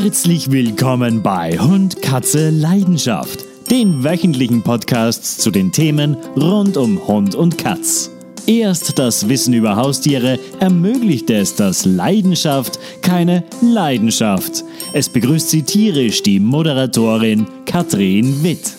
Herzlich willkommen bei Hund, Katze, Leidenschaft, den wöchentlichen Podcasts zu den Themen rund um Hund und Katz. Erst das Wissen über Haustiere ermöglicht es, dass Leidenschaft keine Leidenschaft. Es begrüßt sie tierisch die Moderatorin Katrin Witt.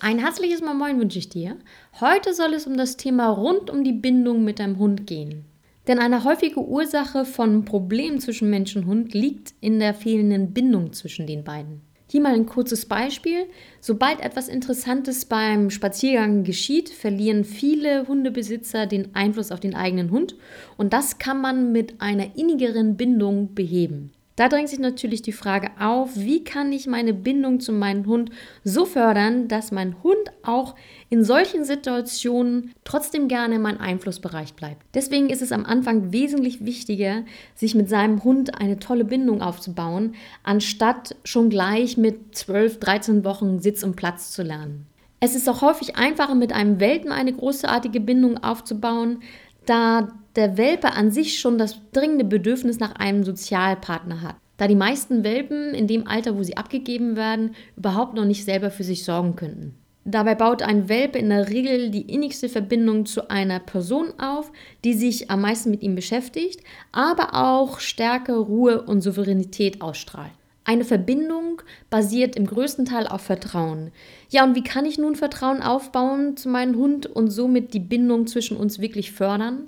Ein herzliches Moin wünsche ich dir. Heute soll es um das Thema rund um die Bindung mit deinem Hund gehen. Denn eine häufige Ursache von Problemen zwischen Mensch und Hund liegt in der fehlenden Bindung zwischen den beiden. Hier mal ein kurzes Beispiel. Sobald etwas Interessantes beim Spaziergang geschieht, verlieren viele Hundebesitzer den Einfluss auf den eigenen Hund und das kann man mit einer innigeren Bindung beheben. Da drängt sich natürlich die Frage auf, wie kann ich meine Bindung zu meinem Hund so fördern, dass mein Hund auch in solchen Situationen trotzdem gerne in meinem Einflussbereich bleibt. Deswegen ist es am Anfang wesentlich wichtiger, sich mit seinem Hund eine tolle Bindung aufzubauen, anstatt schon gleich mit 12, 13 Wochen Sitz und Platz zu lernen. Es ist auch häufig einfacher, mit einem Welpen eine großartige Bindung aufzubauen, da der Welpe an sich schon das dringende Bedürfnis nach einem Sozialpartner hat. Da die meisten Welpen in dem Alter, wo sie abgegeben werden, überhaupt noch nicht selber für sich sorgen könnten. Dabei baut ein Welpe in der Regel die innigste Verbindung zu einer Person auf, die sich am meisten mit ihm beschäftigt, aber auch Stärke, Ruhe und Souveränität ausstrahlt. Eine Verbindung basiert im größten Teil auf Vertrauen. Ja, und wie kann ich nun Vertrauen aufbauen zu meinem Hund und somit die Bindung zwischen uns wirklich fördern?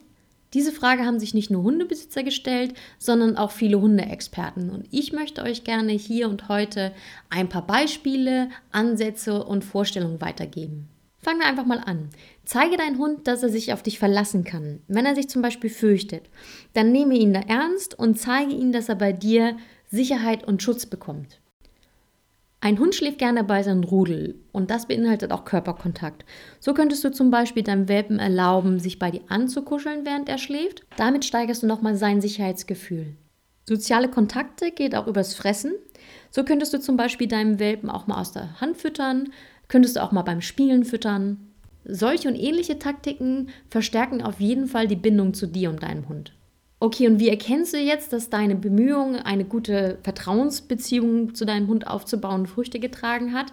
Diese Frage haben sich nicht nur Hundebesitzer gestellt, sondern auch viele Hundeexperten. Und ich möchte euch gerne hier und heute ein paar Beispiele, Ansätze und Vorstellungen weitergeben. Fangen wir einfach mal an. Zeige deinen Hund, dass er sich auf dich verlassen kann. Wenn er sich zum Beispiel fürchtet, dann nehme ihn da ernst und zeige ihm, dass er bei dir Sicherheit und Schutz bekommt. Ein Hund schläft gerne bei seinem Rudel und das beinhaltet auch Körperkontakt. So könntest du zum Beispiel deinem Welpen erlauben, sich bei dir anzukuscheln, während er schläft. Damit steigerst du nochmal sein Sicherheitsgefühl. Soziale Kontakte geht auch übers Fressen. So könntest du zum Beispiel deinem Welpen auch mal aus der Hand füttern, könntest du auch mal beim Spielen füttern. Solche und ähnliche Taktiken verstärken auf jeden Fall die Bindung zu dir und deinem Hund. Okay, und wie erkennst du jetzt, dass deine Bemühungen, eine gute Vertrauensbeziehung zu deinem Hund aufzubauen, Früchte getragen hat?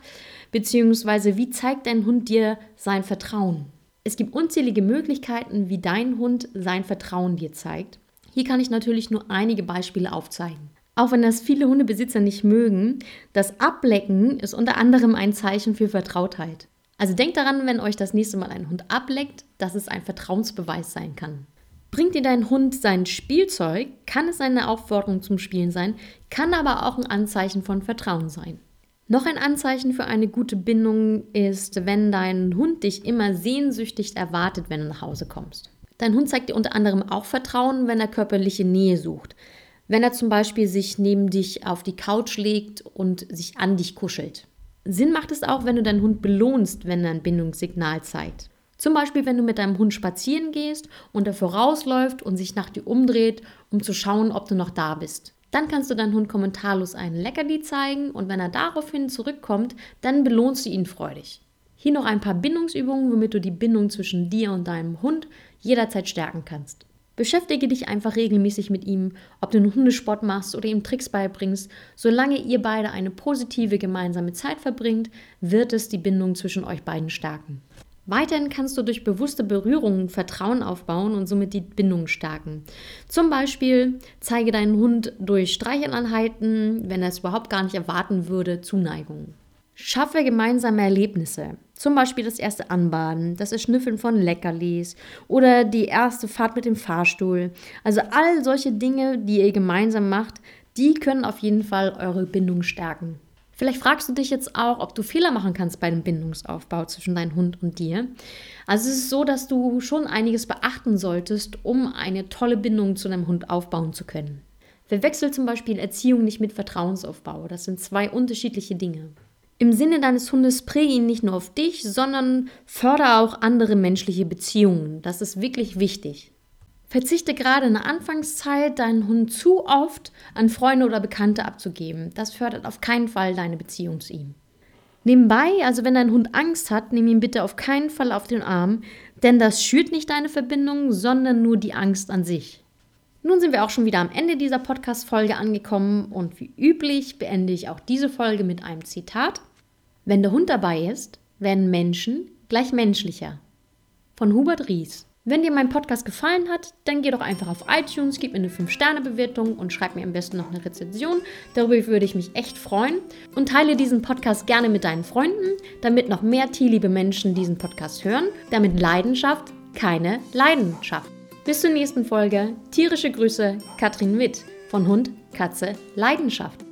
Beziehungsweise wie zeigt dein Hund dir sein Vertrauen? Es gibt unzählige Möglichkeiten, wie dein Hund sein Vertrauen dir zeigt. Hier kann ich natürlich nur einige Beispiele aufzeigen. Auch wenn das viele Hundebesitzer nicht mögen, das Ablecken ist unter anderem ein Zeichen für Vertrautheit. Also denkt daran, wenn euch das nächste Mal ein Hund ableckt, dass es ein Vertrauensbeweis sein kann. Bringt dir dein Hund sein Spielzeug, kann es eine Aufforderung zum Spielen sein, kann aber auch ein Anzeichen von Vertrauen sein. Noch ein Anzeichen für eine gute Bindung ist, wenn dein Hund dich immer sehnsüchtig erwartet, wenn du nach Hause kommst. Dein Hund zeigt dir unter anderem auch Vertrauen, wenn er körperliche Nähe sucht. Wenn er zum Beispiel sich neben dich auf die Couch legt und sich an dich kuschelt. Sinn macht es auch, wenn du deinen Hund belohnst, wenn er ein Bindungssignal zeigt. Zum Beispiel, wenn du mit deinem Hund spazieren gehst und er vorausläuft und sich nach dir umdreht, um zu schauen, ob du noch da bist. Dann kannst du deinem Hund kommentarlos einen Leckerli zeigen und wenn er daraufhin zurückkommt, dann belohnst du ihn freudig. Hier noch ein paar Bindungsübungen, womit du die Bindung zwischen dir und deinem Hund jederzeit stärken kannst. Beschäftige dich einfach regelmäßig mit ihm, ob du einen Hundesport machst oder ihm Tricks beibringst. Solange ihr beide eine positive gemeinsame Zeit verbringt, wird es die Bindung zwischen euch beiden stärken. Weiterhin kannst du durch bewusste Berührungen Vertrauen aufbauen und somit die Bindung stärken. Zum Beispiel zeige deinen Hund durch Streicheleinheiten, wenn er es überhaupt gar nicht erwarten würde, Zuneigung. Schaffe gemeinsame Erlebnisse. Zum Beispiel das erste Anbaden, das Erschnüffeln von Leckerlis oder die erste Fahrt mit dem Fahrstuhl. Also all solche Dinge, die ihr gemeinsam macht, die können auf jeden Fall eure Bindung stärken. Vielleicht fragst du dich jetzt auch, ob du Fehler machen kannst bei dem Bindungsaufbau zwischen deinem Hund und dir. Also es ist so, dass du schon einiges beachten solltest, um eine tolle Bindung zu deinem Hund aufbauen zu können. Verwechsel zum Beispiel Erziehung nicht mit Vertrauensaufbau. Das sind zwei unterschiedliche Dinge. Im Sinne deines Hundes präge ihn nicht nur auf dich, sondern fördere auch andere menschliche Beziehungen. Das ist wirklich wichtig. Verzichte gerade in der Anfangszeit, deinen Hund zu oft an Freunde oder Bekannte abzugeben. Das fördert auf keinen Fall deine Beziehung zu ihm. Nebenbei, also wenn dein Hund Angst hat, nimm ihn bitte auf keinen Fall auf den Arm, denn das schürt nicht deine Verbindung, sondern nur die Angst an sich. Nun sind wir auch schon wieder am Ende dieser Podcast-Folge angekommen und wie üblich beende ich auch diese Folge mit einem Zitat. Wenn der Hund dabei ist, werden Menschen gleich menschlicher. Von Hubert Ries. Wenn dir mein Podcast gefallen hat, dann geh doch einfach auf iTunes, gib mir eine 5-Sterne-Bewertung und schreib mir am besten noch eine Rezension. Darüber würde ich mich echt freuen. Und teile diesen Podcast gerne mit deinen Freunden, damit noch mehr tierliebe Menschen diesen Podcast hören, damit Leidenschaft keine Leidenschaft. Bis zur nächsten Folge. Tierische Grüße, Katrin Witt von Hund, Katze, Leidenschaft.